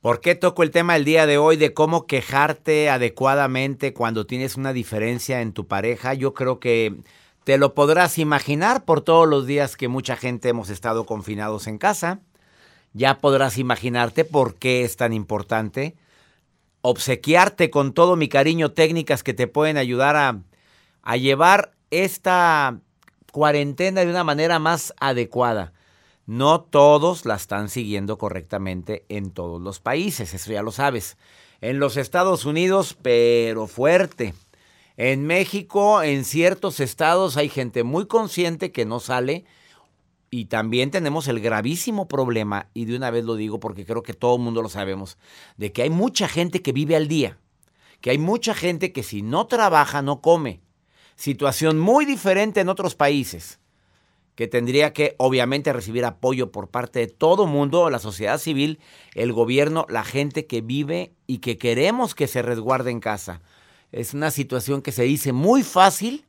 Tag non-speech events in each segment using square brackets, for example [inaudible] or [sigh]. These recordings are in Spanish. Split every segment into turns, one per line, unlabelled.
¿Por qué toco el tema el día de hoy de cómo quejarte adecuadamente cuando tienes una diferencia en tu pareja? Yo creo que te lo podrás imaginar por todos los días que mucha gente hemos estado confinados en casa. Ya podrás imaginarte por qué es tan importante obsequiarte con todo mi cariño técnicas que te pueden ayudar a, a llevar esta cuarentena de una manera más adecuada. No todos la están siguiendo correctamente en todos los países, eso ya lo sabes. En los Estados Unidos, pero fuerte. En México, en ciertos estados hay gente muy consciente que no sale y también tenemos el gravísimo problema, y de una vez lo digo porque creo que todo el mundo lo sabemos, de que hay mucha gente que vive al día, que hay mucha gente que si no trabaja no come. Situación muy diferente en otros países que tendría que obviamente recibir apoyo por parte de todo mundo, la sociedad civil, el gobierno, la gente que vive y que queremos que se resguarde en casa. Es una situación que se dice muy fácil,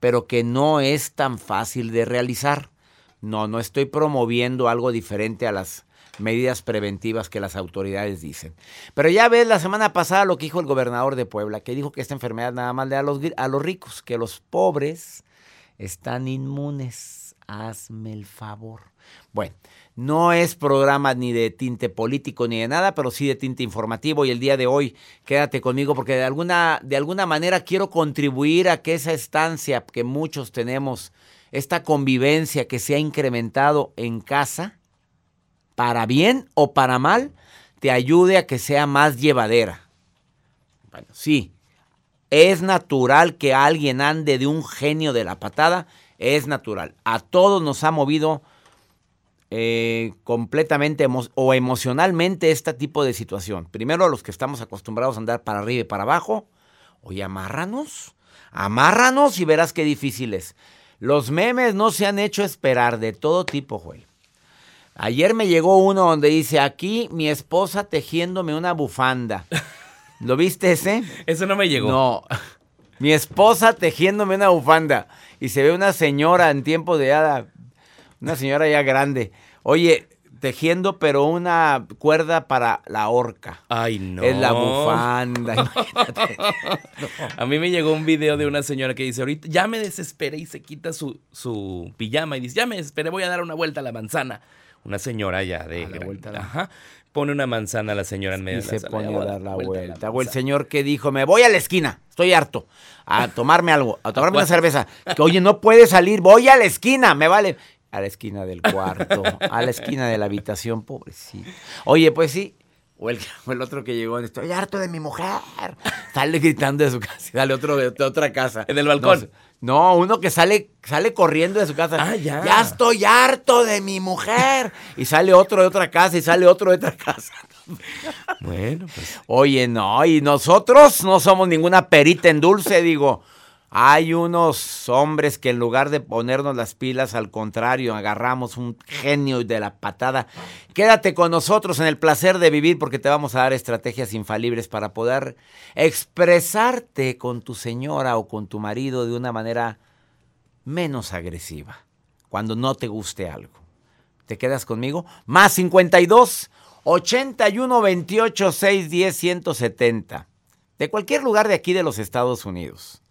pero que no es tan fácil de realizar. No, no estoy promoviendo algo diferente a las medidas preventivas que las autoridades dicen. Pero ya ves la semana pasada lo que dijo el gobernador de Puebla, que dijo que esta enfermedad nada más le da a los, a los ricos, que los pobres están inmunes hazme el favor. Bueno, no es programa ni de tinte político ni de nada, pero sí de tinte informativo y el día de hoy quédate conmigo porque de alguna, de alguna manera quiero contribuir a que esa estancia que muchos tenemos, esta convivencia que se ha incrementado en casa, para bien o para mal, te ayude a que sea más llevadera. Bueno, sí, es natural que alguien ande de un genio de la patada es natural. A todos nos ha movido eh, completamente o emocionalmente este tipo de situación. Primero a los que estamos acostumbrados a andar para arriba y para abajo. Oye, amárranos. Amárranos y verás qué difícil es. Los memes no se han hecho esperar de todo tipo, Joel. Ayer me llegó uno donde dice, aquí mi esposa tejiéndome una bufanda. ¿Lo viste ese? [laughs]
Eso no me llegó.
No. [laughs] Mi esposa tejiéndome una bufanda. Y se ve una señora en tiempo de hada, una señora ya grande. Oye, tejiendo, pero una cuerda para la horca.
Ay, no.
Es la bufanda. [laughs]
A mí me llegó un video de una señora que dice, ahorita ya me desesperé y se quita su, su pijama y dice, ya me desesperé, voy a dar una vuelta a la manzana. Una señora ya de...
A la vuelta a la-
Ajá. Pone una manzana a la señora en medio
Y
de
se
la sala.
pone a dar la vuelta. O el señor que dijo, me voy a la esquina, estoy harto, a tomarme algo, a tomarme una cerveza. Que oye, no puede salir, voy a la esquina, me vale. a la esquina del cuarto, a la esquina de la habitación, pobrecito. Oye, pues sí. O el, o el otro que llegó, estoy harto de mi mujer. Sale gritando de su casa. Sale otro de, de otra casa.
En el balcón.
No, uno que sale, sale corriendo de su casa.
Ah, ya.
Ya estoy harto de mi mujer. Y sale otro de otra casa y sale otro de otra casa.
Bueno, pues.
Oye, no, y nosotros no somos ninguna perita en dulce, digo. Hay unos hombres que en lugar de ponernos las pilas, al contrario, agarramos un genio de la patada. Quédate con nosotros en el placer de vivir porque te vamos a dar estrategias infalibles para poder expresarte con tu señora o con tu marido de una manera menos agresiva, cuando no te guste algo. ¿Te quedas conmigo? Más 52 81 28 610 170. De cualquier lugar de aquí de los Estados Unidos.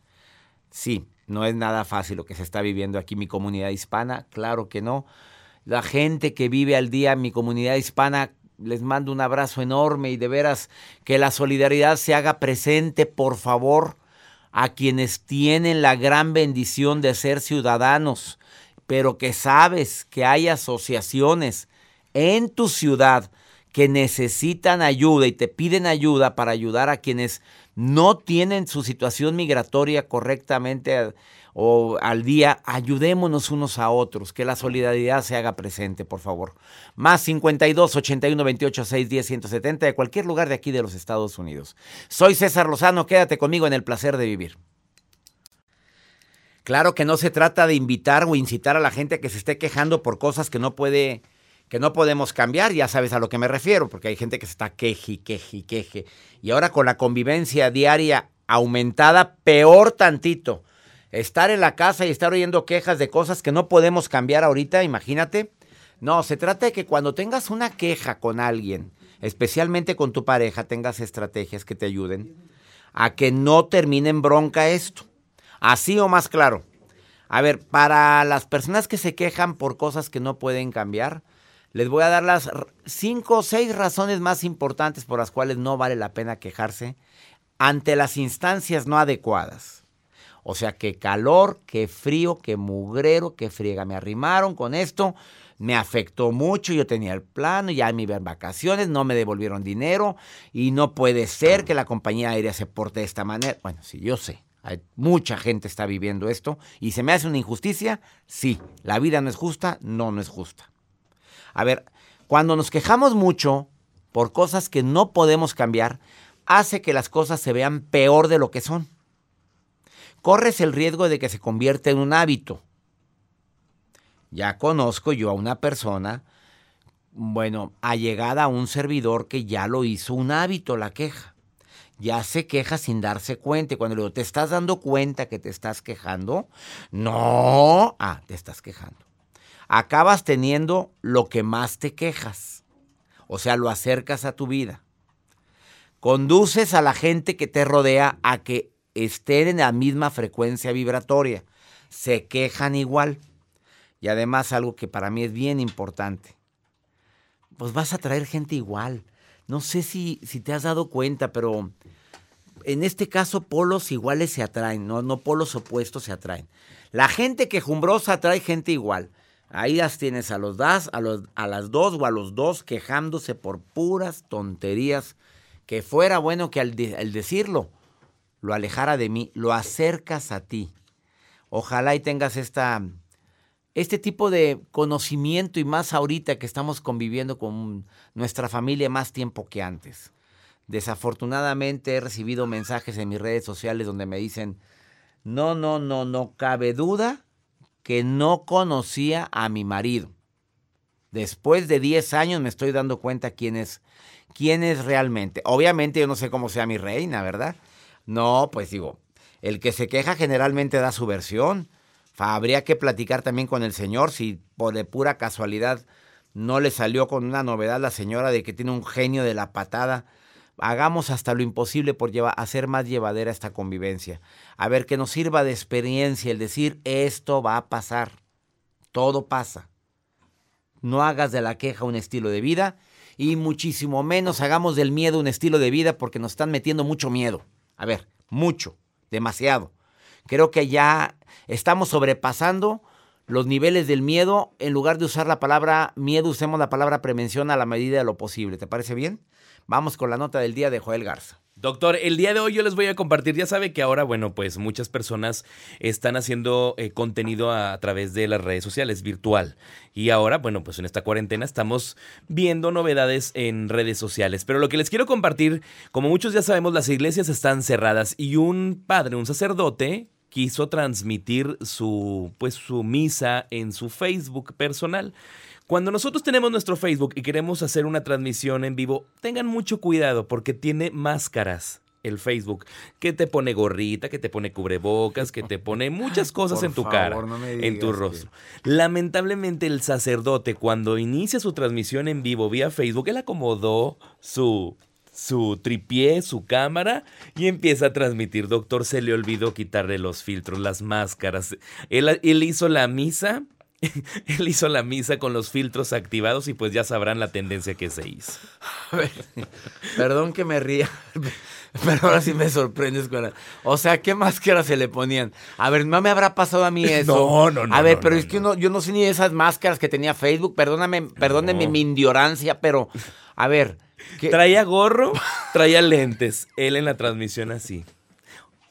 Sí, no es nada fácil lo que se está viviendo aquí mi comunidad hispana, claro que no. La gente que vive al día en mi comunidad hispana, les mando un abrazo enorme y de veras que la solidaridad se haga presente, por favor, a quienes tienen la gran bendición de ser ciudadanos, pero que sabes que hay asociaciones en tu ciudad que necesitan ayuda y te piden ayuda para ayudar a quienes no tienen su situación migratoria correctamente o al día, ayudémonos unos a otros, que la solidaridad se haga presente, por favor. Más 52 81 28 6 10 170 de cualquier lugar de aquí de los Estados Unidos. Soy César Lozano, quédate conmigo en el placer de vivir. Claro que no se trata de invitar o incitar a la gente a que se esté quejando por cosas que no puede que no podemos cambiar, ya sabes a lo que me refiero, porque hay gente que se está queje, queje, queje. Y ahora con la convivencia diaria aumentada, peor tantito. Estar en la casa y estar oyendo quejas de cosas que no podemos cambiar ahorita, imagínate. No, se trata de que cuando tengas una queja con alguien, especialmente con tu pareja, tengas estrategias que te ayuden a que no termine en bronca esto. Así o más claro. A ver, para las personas que se quejan por cosas que no pueden cambiar, les voy a dar las cinco o seis razones más importantes por las cuales no vale la pena quejarse ante las instancias no adecuadas. O sea, que calor, que frío, que mugrero, que friega. Me arrimaron con esto, me afectó mucho, yo tenía el plano, ya me iba vacaciones, no me devolvieron dinero y no puede ser que la compañía aérea se porte de esta manera. Bueno, sí, yo sé. Hay, mucha gente está viviendo esto y se me hace una injusticia. Sí, la vida no es justa, no, no es justa. A ver, cuando nos quejamos mucho por cosas que no podemos cambiar, hace que las cosas se vean peor de lo que son. Corres el riesgo de que se convierta en un hábito. Ya conozco yo a una persona, bueno, allegada a un servidor que ya lo hizo un hábito la queja. Ya se queja sin darse cuenta. Y cuando le digo, ¿te estás dando cuenta que te estás quejando? No. Ah, te estás quejando acabas teniendo lo que más te quejas. O sea, lo acercas a tu vida. Conduces a la gente que te rodea a que estén en la misma frecuencia vibratoria. Se quejan igual. Y además algo que para mí es bien importante. Pues vas a traer gente igual. No sé si, si te has dado cuenta, pero en este caso polos iguales se atraen, no, no polos opuestos se atraen. La gente quejumbrosa atrae gente igual. Ahí las tienes a los das, a, los, a las dos o a los dos quejándose por puras tonterías. Que fuera bueno que al, al decirlo lo alejara de mí, lo acercas a ti. Ojalá y tengas esta, este tipo de conocimiento y más ahorita que estamos conviviendo con nuestra familia más tiempo que antes. Desafortunadamente he recibido mensajes en mis redes sociales donde me dicen, no, no, no, no cabe duda que no conocía a mi marido. Después de 10 años me estoy dando cuenta quién es, quién es realmente. Obviamente yo no sé cómo sea mi reina, ¿verdad? No, pues digo, el que se queja generalmente da su versión. Habría que platicar también con el señor si por de pura casualidad no le salió con una novedad la señora de que tiene un genio de la patada hagamos hasta lo imposible por hacer más llevadera esta convivencia. A ver, que nos sirva de experiencia el decir, esto va a pasar. Todo pasa. No hagas de la queja un estilo de vida y muchísimo menos hagamos del miedo un estilo de vida porque nos están metiendo mucho miedo. A ver, mucho, demasiado. Creo que ya estamos sobrepasando los niveles del miedo, en lugar de usar la palabra miedo, usemos la palabra prevención a la medida de lo posible. ¿Te parece bien? Vamos con la nota del día de Joel Garza.
Doctor, el día de hoy yo les voy a compartir, ya sabe que ahora, bueno, pues muchas personas están haciendo eh, contenido a, a, través de las redes sociales, virtual. Y ahora, bueno, pues en esta cuarentena estamos viendo novedades en redes sociales. Pero lo que les quiero compartir, como muchos ya sabemos, las iglesias están cerradas y un padre, un sacerdote, quiso transmitir su, pues, su misa en su Facebook personal. Cuando nosotros tenemos nuestro Facebook y queremos hacer una transmisión en vivo, tengan mucho cuidado porque tiene máscaras el Facebook, que te pone gorrita, que te pone cubrebocas, que te pone [laughs] muchas cosas
Por
en tu
favor,
cara,
no me
en tu rostro. Lamentablemente el sacerdote cuando inicia su transmisión en vivo vía Facebook, él acomodó su su tripié, su cámara y empieza a transmitir. Doctor, se le olvidó quitarle los filtros, las máscaras. Él, él hizo la misa [laughs] él hizo la misa con los filtros activados y pues ya sabrán la tendencia que se hizo.
A ver, perdón que me ría, [laughs] pero ahora sí me sorprendes con la- O sea, ¿qué máscaras se le ponían? A ver, no me habrá pasado a mí [laughs] eso.
No, no, no,
A ver,
no,
pero
no,
es que
no.
uno- yo no sé ni esas máscaras que tenía Facebook. Perdóname, perdónenme mi ignorancia, pero a ver. ¿qué-
Traía gorro, traía lentes. Él en la transmisión así.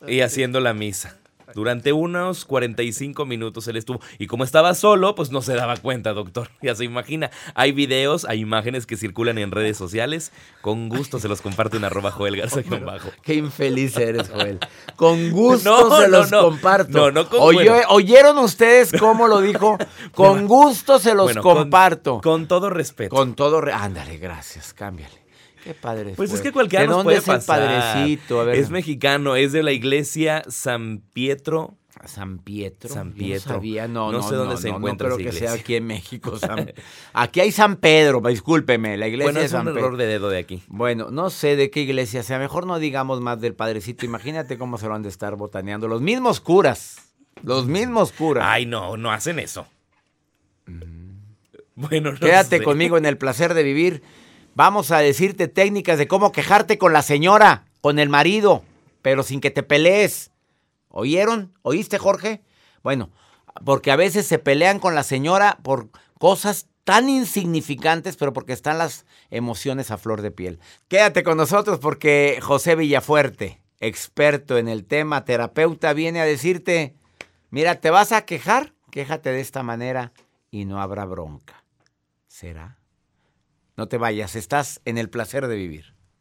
Y haciendo la misa. Durante unos 45 minutos él estuvo. Y como estaba solo, pues no se daba cuenta, doctor. [laughs] Ya se imagina. Hay videos, hay imágenes que circulan en redes sociales. Con gusto se los comparto en arroba Joel Garza bajo.
Qué infeliz eres, Joel. Con [laughs] gusto
No,
se
no,
los
no.
comparto.
No, no con-
Oye-
bueno.
¿Oyeron ustedes cómo lo dijo? [laughs] Con gusto se los
Bueno, con-
comparto.
Con, todo respeto.
Con todo. re- Ándale, gracias, cámbiale. Qué padre.
Pues
fue.
es que cualquiera
¿De
nos
dónde
puede
es
pasar.
el padrecito? A ver.
Es mexicano, es de la iglesia San Pietro.
San Pietro.
San Pietro.
No, sabía, no,
No
no,
sé dónde
no,
se encuentra
No creo
esa
que sea aquí en México. San- [laughs] Aquí hay San Pedro, discúlpeme, la iglesia
Bueno,
de
es
San
un
Pedro.
error de dedo de aquí.
Bueno, no sé de qué iglesia sea. Mejor no digamos más del padrecito. Imagínate cómo se lo han de estar botaneando. Los mismos curas. Los mismos curas.
Ay, no, no hacen eso. Bueno, no
Quédate
sé.
conmigo en el placer de vivir. Vamos a decirte técnicas de cómo quejarte con la señora, con el marido, pero sin que te pelees. ¿Oyeron? ¿Oíste, Jorge? Bueno, porque a veces se pelean con la señora por cosas tan insignificantes, pero porque están las emociones a flor de piel. Quédate con nosotros porque José Villafuerte, experto en el tema, terapeuta, viene a decirte, mira, ¿te vas a quejar? Quéjate de esta manera y no habrá bronca. ¿Será? No te vayas, estás en el placer de vivir.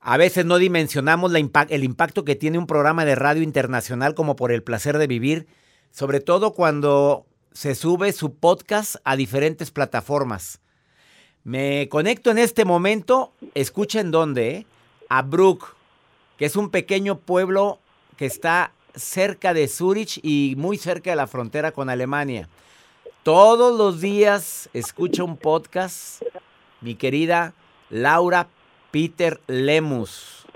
A veces no dimensionamos el impacto que tiene un programa de radio internacional como por el placer de vivir sobre todo cuando se sube su podcast a diferentes plataformas. Me conecto en este momento, escuchen dónde, ¿eh? a Brook, que es un pequeño pueblo que está cerca de Zurich y muy cerca de la frontera con Alemania. Todos los días escucha un podcast mi querida Laura Peter Lemus.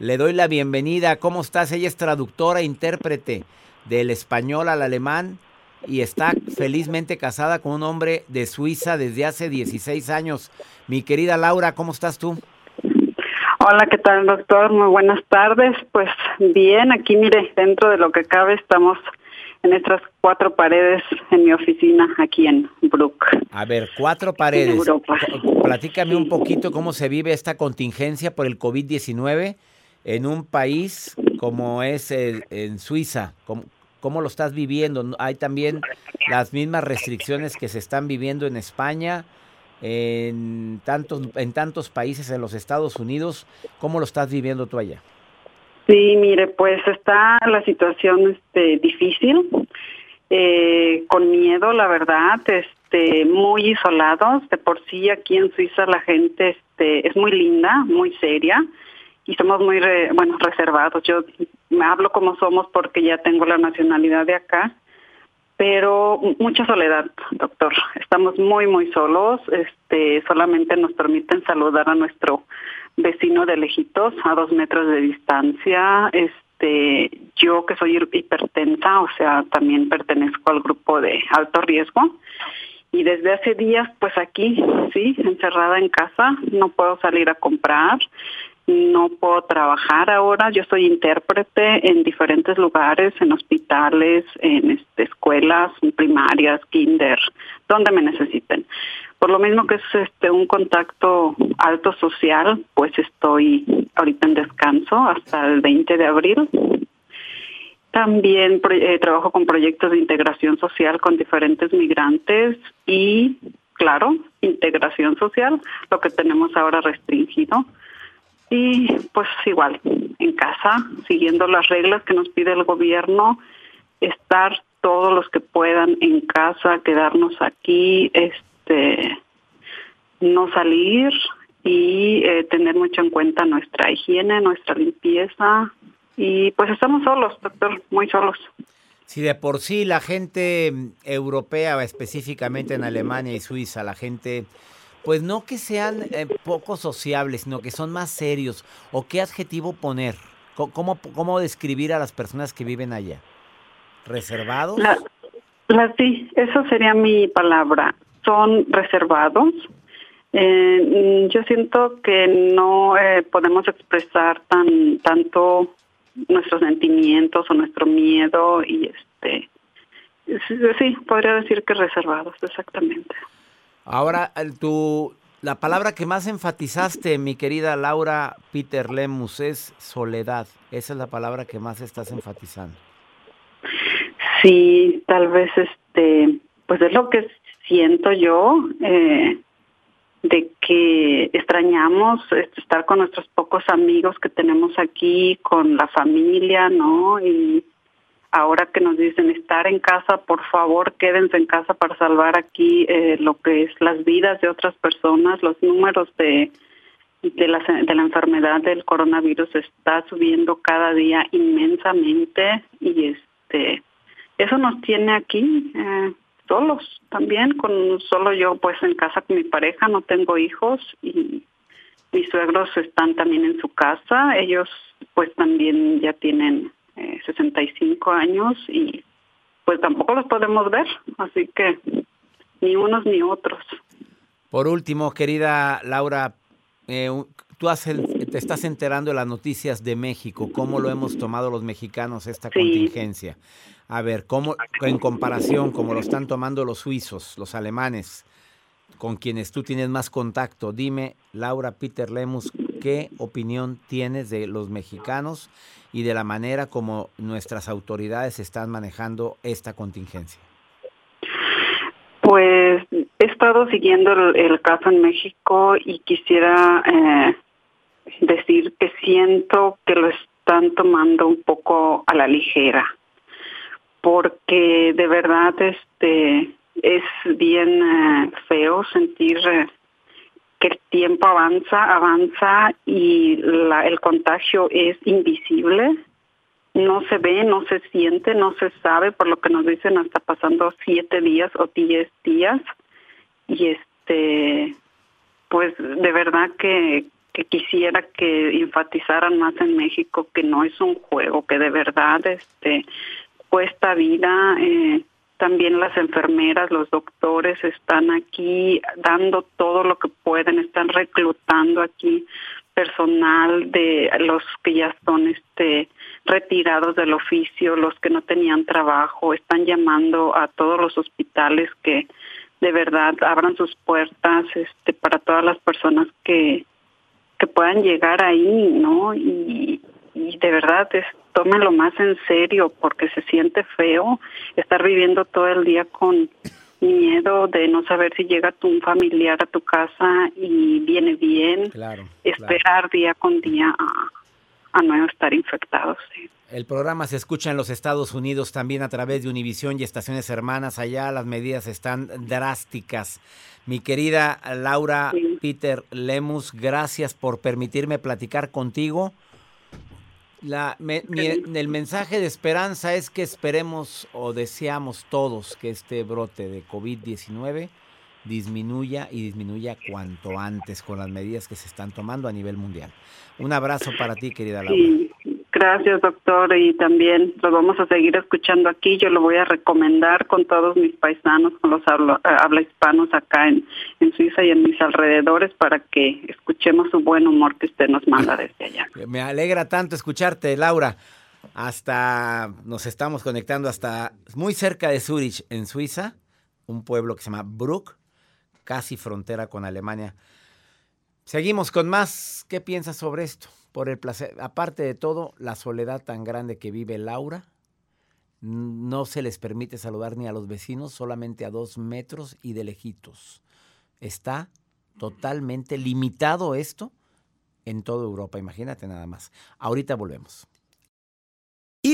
Le doy la bienvenida. ¿Cómo estás? Ella es traductora, e intérprete del español al alemán y está felizmente casada con un hombre de Suiza desde hace 16 años. Mi querida Laura, ¿cómo estás tú?
Hola, ¿qué tal, doctor? Muy buenas tardes. Pues bien, aquí mire, dentro de lo que cabe estamos en estas cuatro paredes en mi oficina aquí en Brook.
A ver, cuatro paredes. Platícame un poquito cómo se vive esta contingencia por el COVID-19 en un país como es en Suiza. ¿Cómo, ¿Cómo lo estás viviendo? Hay también las mismas restricciones que se están viviendo en España, en tantos, en tantos países en los Estados Unidos. ¿Cómo lo estás viviendo tú allá?
Sí, mire, pues está la situación este, difícil, eh, con miedo, la verdad, este, muy isolados. De por sí aquí en Suiza la gente este, es muy linda, muy seria y somos muy, bueno, reservados. Yo me hablo como somos porque ya tengo la nacionalidad de acá, pero mucha soledad, doctor. Estamos muy, muy solos. Este, solamente nos permiten saludar a nuestro vecino de lejitos a dos metros de distancia. Este, yo que soy hipertensa, o sea, también pertenezco al grupo de alto riesgo. Y desde hace días, pues aquí, sí, encerrada en casa, no puedo salir a comprar no puedo trabajar ahora. Yo soy intérprete en diferentes lugares, en hospitales, en este, escuelas primarias, kinder, donde me necesiten. Por lo mismo que es este un contacto alto social, pues estoy ahorita en descanso hasta el 20 de abril. También eh, trabajo con proyectos de integración social con diferentes migrantes y, claro, integración social, lo que tenemos ahora restringido y pues igual, en casa, siguiendo las reglas que nos pide el gobierno, estar todos los que puedan en casa, quedarnos aquí, este, no salir y eh, tener mucho en cuenta nuestra higiene, nuestra limpieza. Y pues estamos solos, doctor, muy solos.
Si de por sí la gente europea, específicamente en Alemania y Suiza, la gente pues no que sean eh, poco sociables, sino que son más serios. ¿O qué adjetivo poner? ¿Cómo, cómo describir a las personas que viven allá? ¿Reservados?
La, sí, eso sería mi palabra. Son reservados. Eh, yo siento que no eh, podemos expresar tan tanto nuestros sentimientos o nuestro miedo y este sí podría decir que reservados exactamente
Ahora, tu, la palabra que más enfatizaste, mi querida Laura Peter Lemus, es soledad. Esa es la palabra que más estás enfatizando.
Sí, tal vez este, pues es lo que siento yo, eh, de que extrañamos este, estar con nuestros pocos amigos que tenemos aquí, con la familia, ¿no? Y ahora que nos dicen estar en casa, por favor quédense en casa para salvar aquí eh, lo que es las vidas de otras personas, los números de de la, de la enfermedad del coronavirus está subiendo cada día inmensamente y este eso nos tiene aquí eh, solos también con solo yo pues en casa con mi pareja no tengo hijos y mis suegros están también en su casa ellos pues también ya tienen 65 eh, años y pues tampoco los podemos ver, así que ni unos ni otros.
Por último, querida Laura, eh, tú te estás enterando de las noticias de México, cómo lo hemos tomado los mexicanos esta contingencia. A ver, cómo en comparación, cómo lo están tomando los suizos, los alemanes, con quienes tú tienes más contacto. Dime, Laura Peter Lemus, ¿qué opinión tienes de los mexicanos y de la manera como nuestras autoridades están manejando esta contingencia?
Pues he estado siguiendo el, caso en México y quisiera eh, decir que siento que lo están tomando un poco a la ligera, porque de verdad este es bien eh, feo sentir eh, que el tiempo avanza, avanza y la, el contagio es invisible. No se ve, no se siente, no se sabe, por lo que nos dicen hasta pasando siete días o diez días. Y este, pues de verdad que, que quisiera que enfatizaran más en México que no es un juego, que de verdad este cuesta vida. Eh, también las enfermeras, los doctores están aquí dando todo lo que pueden, están reclutando aquí personal de los que ya son este retirados del oficio, los que no tenían trabajo, están llamando a todos los hospitales que de verdad abran sus puertas este para todas las personas que que puedan llegar ahí, ¿no? Y, y de verdad es tómenlo más en serio porque se siente feo estar viviendo todo el día con miedo de no saber si llega tu un familiar a tu casa y viene bien.
Claro.
Esperar día con día a, a no estar infectados. Sí.
El programa se escucha en los Estados Unidos también a través de Univisión y estaciones hermanas. Allá las medidas están drásticas. Mi querida Laura
Sí.
Peter Lemus, gracias por permitirme platicar contigo. La, me- mi- el mensaje de esperanza es que esperemos o deseamos todos que este brote de COVID-19 disminuya y disminuya cuanto antes con las medidas que se están tomando a nivel mundial. Un abrazo para ti, querida Laura.
Sí, gracias doctor y también lo vamos a seguir escuchando aquí. Yo lo voy a recomendar con todos mis paisanos, con los habla, eh, habla hispanos acá en, en Suiza y en mis alrededores para que escuchemos su buen humor que usted nos manda desde allá. [laughs]
Me alegra tanto escucharte, Laura. Hasta nos estamos conectando hasta muy cerca de Zurich, en Suiza, un pueblo que se llama Bruck, casi frontera con Alemania. Seguimos con más. ¿Qué piensas sobre esto? Por el placer, aparte de todo, la soledad tan grande que vive Laura, no se les permite saludar ni a los vecinos, solamente a dos metros y de lejitos. Está totalmente limitado esto en toda Europa, imagínate nada más. Ahorita volvemos.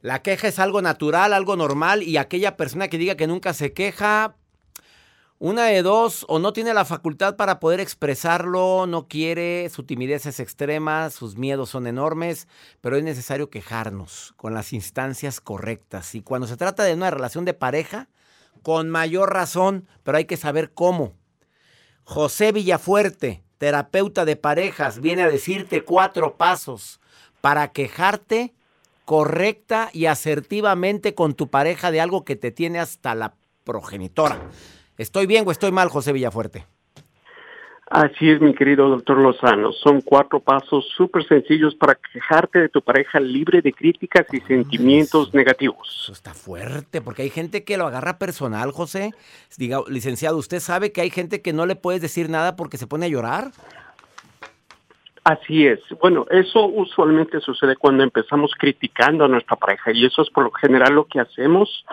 La queja es algo natural, algo normal y aquella persona que diga que nunca se queja, una de dos, o no tiene la facultad para poder expresarlo, no quiere, su timidez es extrema, sus miedos son enormes, pero es necesario quejarnos con las instancias correctas. Y cuando se trata de una relación de pareja, con mayor razón, pero hay que saber cómo. José Villafuerte, terapeuta de parejas, viene a decirte cuatro pasos para quejarte correcta y asertivamente con tu pareja de algo que te tiene hasta la progenitora. ¿Estoy bien o estoy mal, José Villafuerte?
Así es, mi querido doctor Lozano. Son cuatro pasos súper sencillos para quejarte de tu pareja libre de críticas y sentimientos negativos.
Eso está fuerte, porque hay gente que lo agarra personal, José. Diga, licenciado, ¿usted sabe que hay gente que no le puedes decir nada porque se pone a llorar?
Así es. Bueno, eso usualmente sucede cuando empezamos criticando a nuestra pareja y eso es por lo general lo que hacemos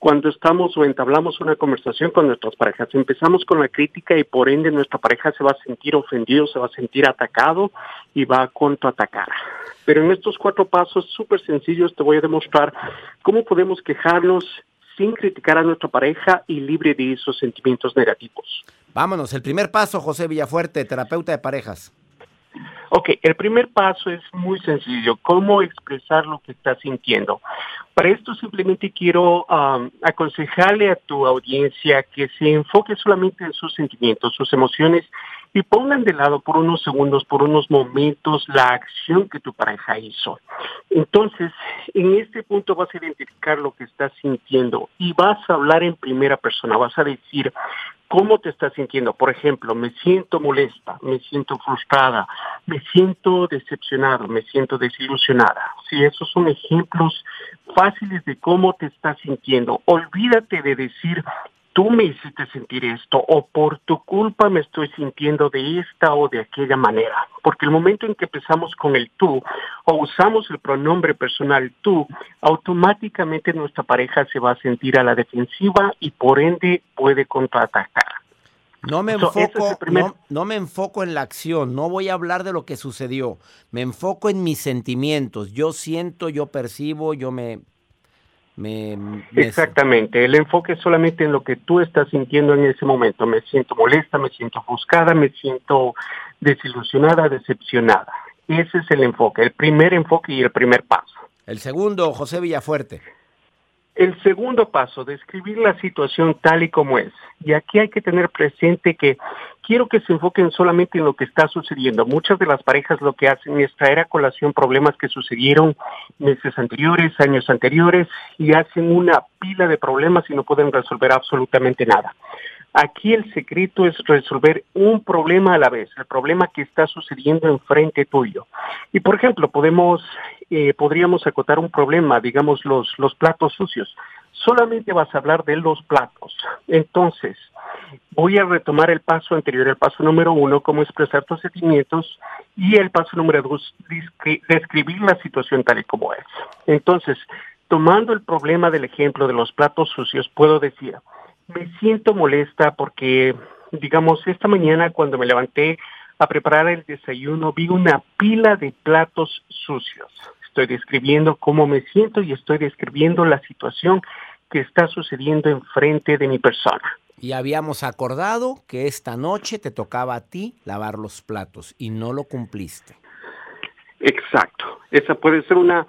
cuando estamos o entablamos una conversación con nuestras parejas. Empezamos con la crítica y por ende nuestra pareja se va a sentir ofendido, se va a sentir atacado y va a contraatacar. Pero en estos cuatro pasos súper sencillos te voy a demostrar cómo podemos quejarnos sin criticar a nuestra pareja y libre de esos sentimientos negativos.
Vámonos, el primer paso, José Villafuerte, terapeuta de parejas.
Ok, el primer paso es muy sencillo, cómo expresar lo que estás sintiendo. Para esto simplemente quiero um, aconsejarle a tu audiencia que se enfoque solamente en sus sentimientos, sus emociones y pongan de lado por unos segundos, por unos momentos la acción que tu pareja hizo. Entonces, en este punto vas a identificar lo que estás sintiendo y vas a hablar en primera persona, vas a decir, ¿Cómo te estás sintiendo? Por ejemplo, me siento molesta, me siento frustrada, me siento decepcionado, me siento desilusionada. Si esos son ejemplos fáciles de cómo te estás sintiendo. Olvídate de decir tú me hiciste sentir esto o por tu culpa me estoy sintiendo de esta o de aquella manera. Porque el momento en que empezamos con el tú o usamos el pronombre personal tú, automáticamente nuestra pareja se va a sentir a la defensiva y por ende puede contraatacar.
No me, enfoco, no, no me enfoco en la acción, no voy a hablar de lo que sucedió, me enfoco en mis sentimientos, yo siento, yo percibo, yo me,
Exactamente, el enfoque es solamente en lo que tú estás sintiendo en ese momento. Me siento molesta, me siento buscada, me siento desilusionada, decepcionada. Ese es el enfoque, el primer enfoque y el primer paso.
El segundo, José Villafuerte.
El segundo paso, describir la situación tal y como es. Y aquí hay que tener presente que quiero que se enfoquen solamente en lo que está sucediendo. Muchas de las parejas lo que hacen es traer a colación problemas que sucedieron meses anteriores, años anteriores, y hacen una pila de problemas y no pueden resolver absolutamente nada. Aquí el secreto es resolver un problema a la vez, el problema que está sucediendo enfrente tuyo. Y por ejemplo, podemos, eh, podríamos acotar un problema, digamos los, los platos sucios. Solamente vas a hablar de los platos. Entonces, voy a retomar el paso anterior, el paso número uno, cómo expresar tus sentimientos, y el paso número dos, describir la situación tal y como es. Entonces, tomando el problema del ejemplo de los platos sucios, puedo decir, me siento molesta porque, digamos, esta mañana cuando me levanté a preparar el desayuno vi una pila de platos sucios. Estoy describiendo cómo me siento y estoy describiendo la situación que está sucediendo enfrente de mi persona.
Y habíamos acordado que esta noche te tocaba a ti lavar los platos y no lo cumpliste.
Exacto. Esa puede ser una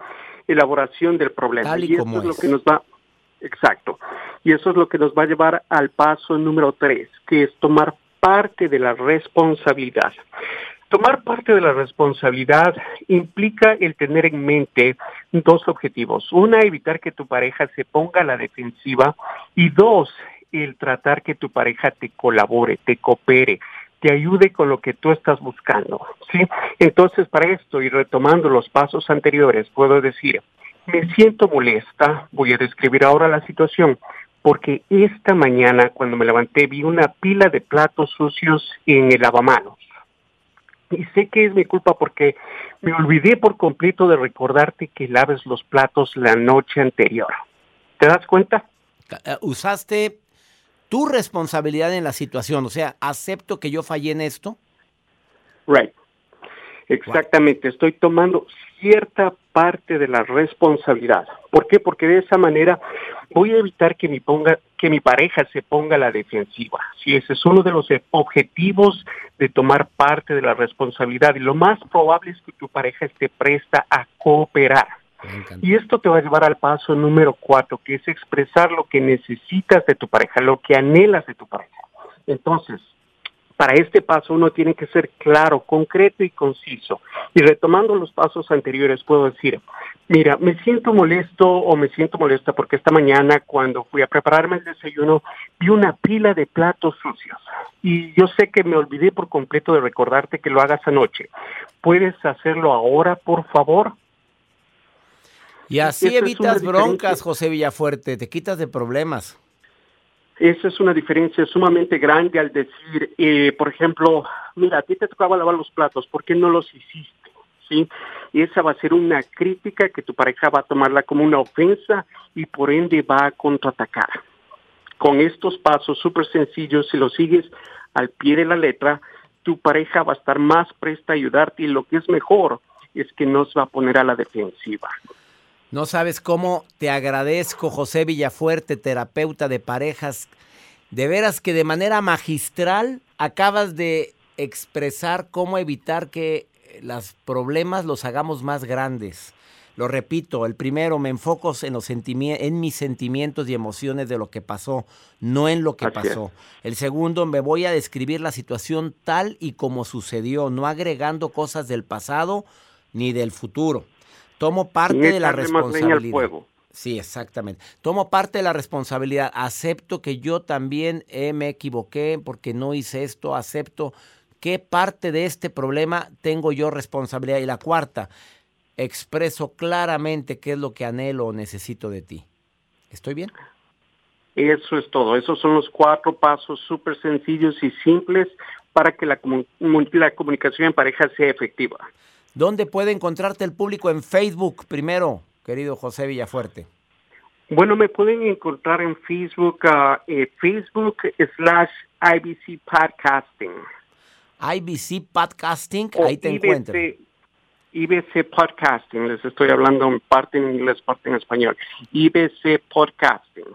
elaboración del problema.
Tal y, como
es lo que nos va Exacto. Y eso es lo que nos va a llevar al paso número tres, que es tomar parte de la responsabilidad. Tomar parte de la responsabilidad implica el tener en mente dos objetivos. Una, evitar que tu pareja se ponga a la defensiva y dos, el tratar que tu pareja te colabore, te coopere, te ayude con lo que tú estás buscando. ¿sí? Entonces, para esto y retomando los pasos anteriores, puedo decir, me siento molesta, voy a describir ahora la situación, porque esta mañana cuando me levanté vi una pila de platos sucios en el lavamanos. Y sé que es mi culpa porque me olvidé por completo de recordarte que laves los platos la noche anterior. ¿Te das cuenta?
Eh, usaste tu responsabilidad en la situación, o sea, acepto que yo fallé en esto.
Right. Exactamente, estoy tomando cierta parte de la responsabilidad. ¿Por qué? Porque de esa manera voy a evitar que mi, ponga, que mi pareja se ponga a la defensiva. Si ese es uno de los objetivos de tomar parte de la responsabilidad y lo más probable es que tu pareja esté presta a cooperar. Y esto te va a llevar al paso número cuatro, que es expresar lo que necesitas de tu pareja, lo que anhelas de tu pareja. Entonces, para este paso uno tiene que ser claro, concreto y conciso. Y retomando los pasos anteriores, puedo decir, mira, me siento molesto o me siento molesta porque esta mañana cuando fui a prepararme el desayuno vi una pila de platos sucios. Y yo sé que me olvidé por completo de recordarte que lo hagas anoche. ¿Puedes hacerlo ahora, por favor?
Y así evitas broncas, José Villafuerte, te quitas de problemas.
Esa es una diferencia sumamente grande al decir, eh, por ejemplo, mira, a ti te tocaba lavar los platos, ¿por qué no los hiciste? ¿Sí? Esa va a ser una crítica que tu pareja va a tomarla como una ofensa y por ende va a contraatacar. Con estos pasos súper sencillos, si los sigues al pie de la letra, tu pareja va a estar más presta a ayudarte y lo que es mejor es que no se va a poner a la defensiva.
No sabes cómo te agradezco, José Villafuerte, terapeuta de parejas. De veras que de manera magistral acabas de expresar cómo evitar que los problemas los hagamos más grandes. Lo repito, el primero, me enfoco en, los en mis sentimientos y emociones de lo que pasó, no en lo que pasó. El segundo, me voy a describir la situación tal y como sucedió, no agregando cosas del pasado ni del futuro. Tomo parte de la responsabilidad. Sí, exactamente. Tomo parte de la responsabilidad. Acepto que yo también me equivoqué porque no hice esto. Acepto qué parte de este problema tengo yo responsabilidad. Y la cuarta, expreso claramente qué es lo que anhelo o necesito de ti. ¿Estoy bien?
Eso es todo. Esos son los cuatro pasos súper sencillos y simples para que la, la comunicación en pareja sea efectiva.
¿Dónde puede encontrarte el público en Facebook primero, querido José Villafuerte?
Bueno, me pueden encontrar en Facebook, uh, eh, Facebook slash IBC Podcasting.
IBC Podcasting, ahí te encuentro.
IBC Podcasting, les estoy hablando en parte en inglés, parte en español. IBC Podcasting.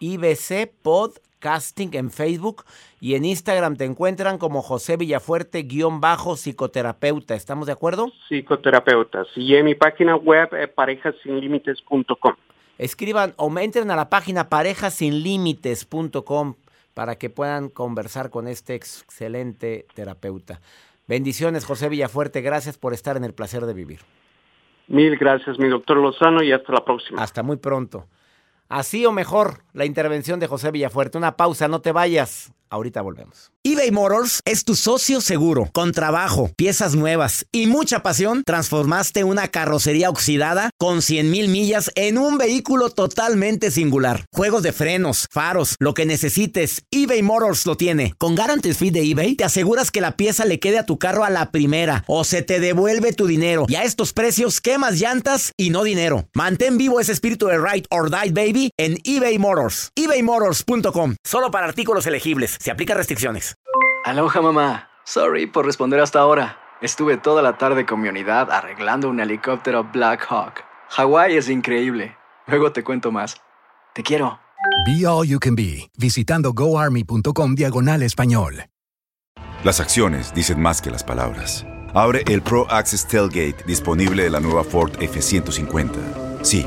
IBC Podcasting Casting en Facebook y en Instagram te encuentran como José Villafuerte guion bajo psicoterapeuta. ¿Estamos de acuerdo?
Psicoterapeuta. Y en mi página web eh, parejasinlimites.com.
Escriban o entren a la página parejasinlimites.com para que puedan conversar con este excelente terapeuta. Bendiciones, José Villafuerte. Gracias por estar en el placer de vivir.
Mil gracias, mi doctor Lozano, y hasta la próxima.
Hasta muy pronto. Así o mejor, la intervención de José Villafuerte. Una pausa, no te vayas. Ahorita volvemos eBay Motors es tu socio seguro. Con trabajo, piezas nuevas y mucha pasión, transformaste una carrocería oxidada con 100 mil millas en un vehículo totalmente singular. Juegos de frenos, faros, lo que necesites, eBay Motors lo tiene. Con Guarantee Fee de eBay, te aseguras que la pieza le quede a tu carro a la primera o se te devuelve tu dinero. Y a estos precios, quemas llantas y no dinero. Mantén vivo ese espíritu de Ride or Die Baby en eBay Motors. ebaymotors.com. Solo para artículos elegibles. Se aplica restricciones.
Aloha mamá. Sorry por responder hasta ahora. Estuve toda la tarde con mi unidad arreglando un helicóptero Black Hawk. Hawái es increíble. Luego te cuento más. Te quiero.
Be All You Can Be, visitando goarmy.com diagonal español.
Las acciones dicen más que las palabras. Abre el Pro Access Tailgate disponible de la nueva Ford F-150. Sí,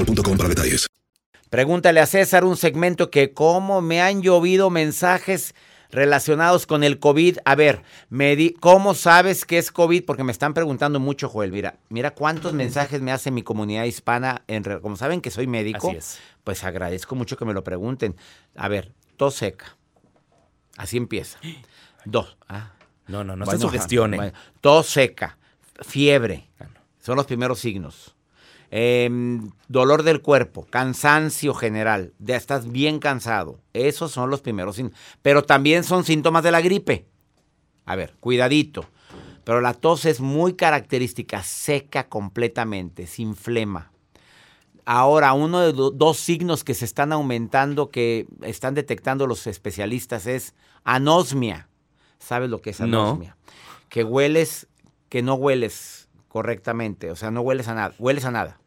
para detalles.
Pregúntale a César un segmento que cómo me han llovido mensajes relacionados con el COVID. A ver, me ¿cómo sabes que es COVID? Porque me están preguntando mucho, Joel. Mira, mira cuántos mensajes me hace mi comunidad hispana. En, como saben que soy médico, pues agradezco mucho que me lo pregunten. A ver, tos seca. Así empieza. Dos. Ah.
No, no, no se sugestione.
tos seca, fiebre. Son los primeros signos. Em, dolor del cuerpo, cansancio general, ya estás bien cansado. Esos son los primeros síntomas. Pero también son síntomas de la gripe. A ver, cuidadito. Pero la tos es muy característica, seca completamente, sin flema. Ahora, uno de los dos signos que se están aumentando, que están detectando los especialistas, es anosmia. ¿Sabes lo que es
No.
anosmia? Que hueles, que no hueles correctamente. O sea, no hueles a nada. Hueles a nada.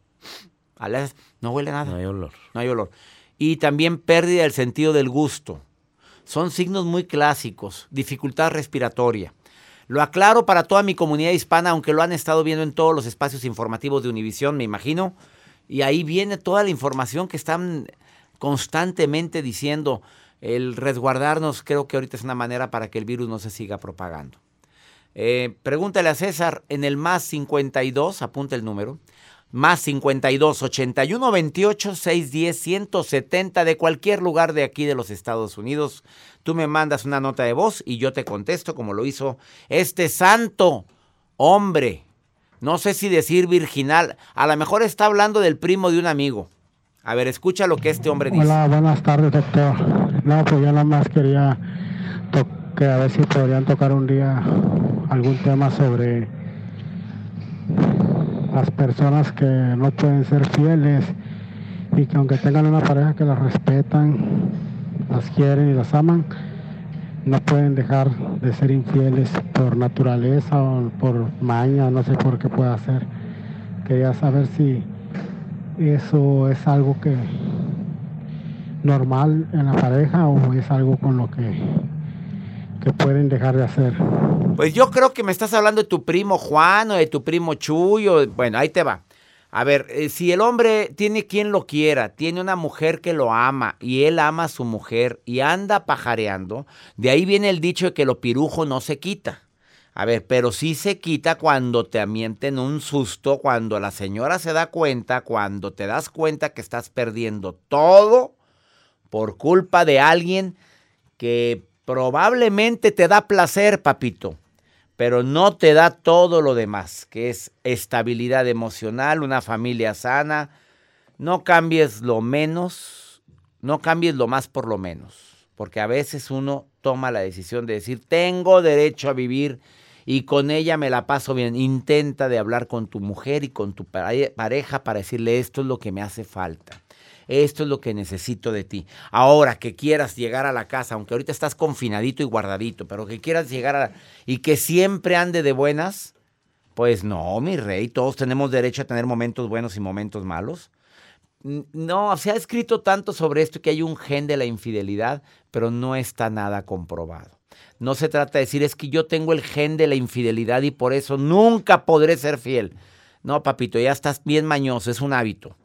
A las- No huele a nada.
No hay olor.
No hay olor. Y también pérdida del sentido del gusto. Son signos muy clásicos. Dificultad respiratoria. Lo aclaro para toda mi comunidad hispana, aunque lo han estado viendo en todos los espacios informativos de Univisión, me imagino. Y ahí viene toda la información que están constantemente diciendo. El resguardarnos creo que ahorita es una manera para que el virus no se siga propagando. Eh, pregúntale a César en el más 52, apunta el número, más 52 81 28 610 170 de cualquier lugar de aquí de los Estados Unidos. Tú me mandas una nota de voz y yo te contesto como lo hizo este santo hombre. No sé si decir virginal, a lo mejor está hablando del primo de un amigo. A ver, escucha lo que este hombre dice.
Hola, buenas tardes, doctor. No, pues yo nada más quería que a ver si podrían tocar un día algún tema sobre las personas que no pueden ser fieles y que aunque tengan una pareja que las respetan, las quieren y las aman, no pueden dejar de ser infieles por naturaleza o por maña, no sé por qué pueda ser. Quería saber si eso es algo que normal en la pareja o es algo con lo que, que pueden dejar de hacer.
Pues yo creo que me estás hablando de tu primo Juan o de tu primo Chuy. o- Bueno, ahí te va. A ver, eh, si el hombre tiene quien lo quiera, tiene una mujer que lo ama y él ama a su mujer y anda pajareando, de ahí viene el dicho de que lo pirujo no se quita. A ver, pero sí se quita cuando te mienten un susto, cuando la señora se da cuenta, cuando te das cuenta que estás perdiendo todo por culpa de alguien que probablemente te da placer, papito, pero no te da todo lo demás, que es estabilidad emocional, una familia sana. No cambies lo menos, no cambies lo más por lo menos, porque a veces uno toma la decisión de decir, tengo derecho a vivir y con ella me la paso bien. Intenta de hablar con tu mujer y con tu pare- pareja para decirle, esto es lo que me hace falta. Esto es lo que necesito de ti. Ahora que quieras llegar a la casa, aunque ahorita estás confinadito y guardadito, pero que quieras llegar a... y que siempre ande de buenas, pues no, mi rey, todos tenemos derecho a tener momentos buenos y momentos malos. No, se ha escrito tanto sobre esto que hay un gen de la infidelidad, pero no está nada comprobado. No se trata de decir es que yo tengo el gen de la infidelidad y por eso nunca podré ser fiel. No, papito, ya estás bien mañoso, es un hábito.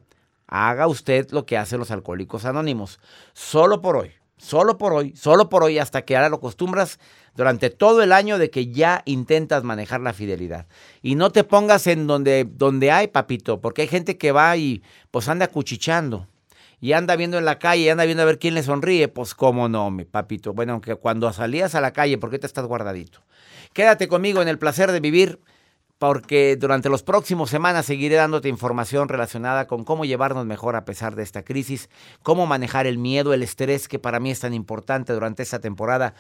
Haga usted lo que hacen los alcohólicos anónimos. Solo por hoy, solo por hoy, solo por hoy, hasta que ahora lo acostumbras durante todo el año de que ya intentas manejar la fidelidad. Y no te pongas en donde, donde hay, papito, porque hay gente que va y pues anda cuchichando. Y anda viendo en la calle, y anda viendo a ver quién le sonríe. Pues cómo no, mi papito. Bueno, aunque cuando salías a la calle, ¿por qué te estás guardadito? Quédate conmigo en el placer de vivir porque durante las próximas semanas seguiré dándote información relacionada con cómo llevarnos mejor a pesar de esta crisis, cómo manejar el miedo, el estrés que para mí es tan importante durante esta temporada.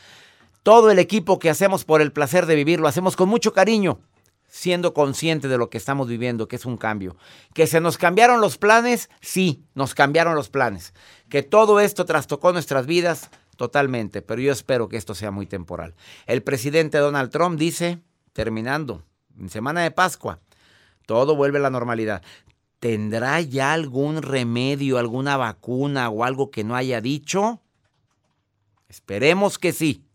Todo el equipo que hacemos por el placer de vivir lo hacemos con mucho cariño, siendo consciente de lo que estamos viviendo, que es un cambio. Que se nos cambiaron los planes, sí, nos cambiaron los planes. Que todo esto trastocó nuestras vidas, totalmente, pero yo espero que esto sea muy temporal. El presidente Donald Trump dice, terminando, en semana de Pascua, todo vuelve a la normalidad. ¿Tendrá ya algún remedio, alguna vacuna o algo que no haya dicho? Esperemos que sí.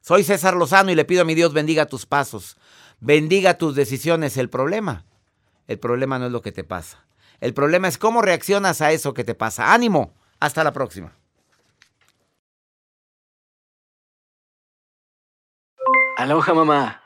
Soy César Lozano y le pido a mi Dios bendiga tus pasos, bendiga tus decisiones. El problema, el problema no es lo que te pasa. El problema es cómo reaccionas a eso que te pasa. Ánimo. Hasta la próxima.
Aloha mamá.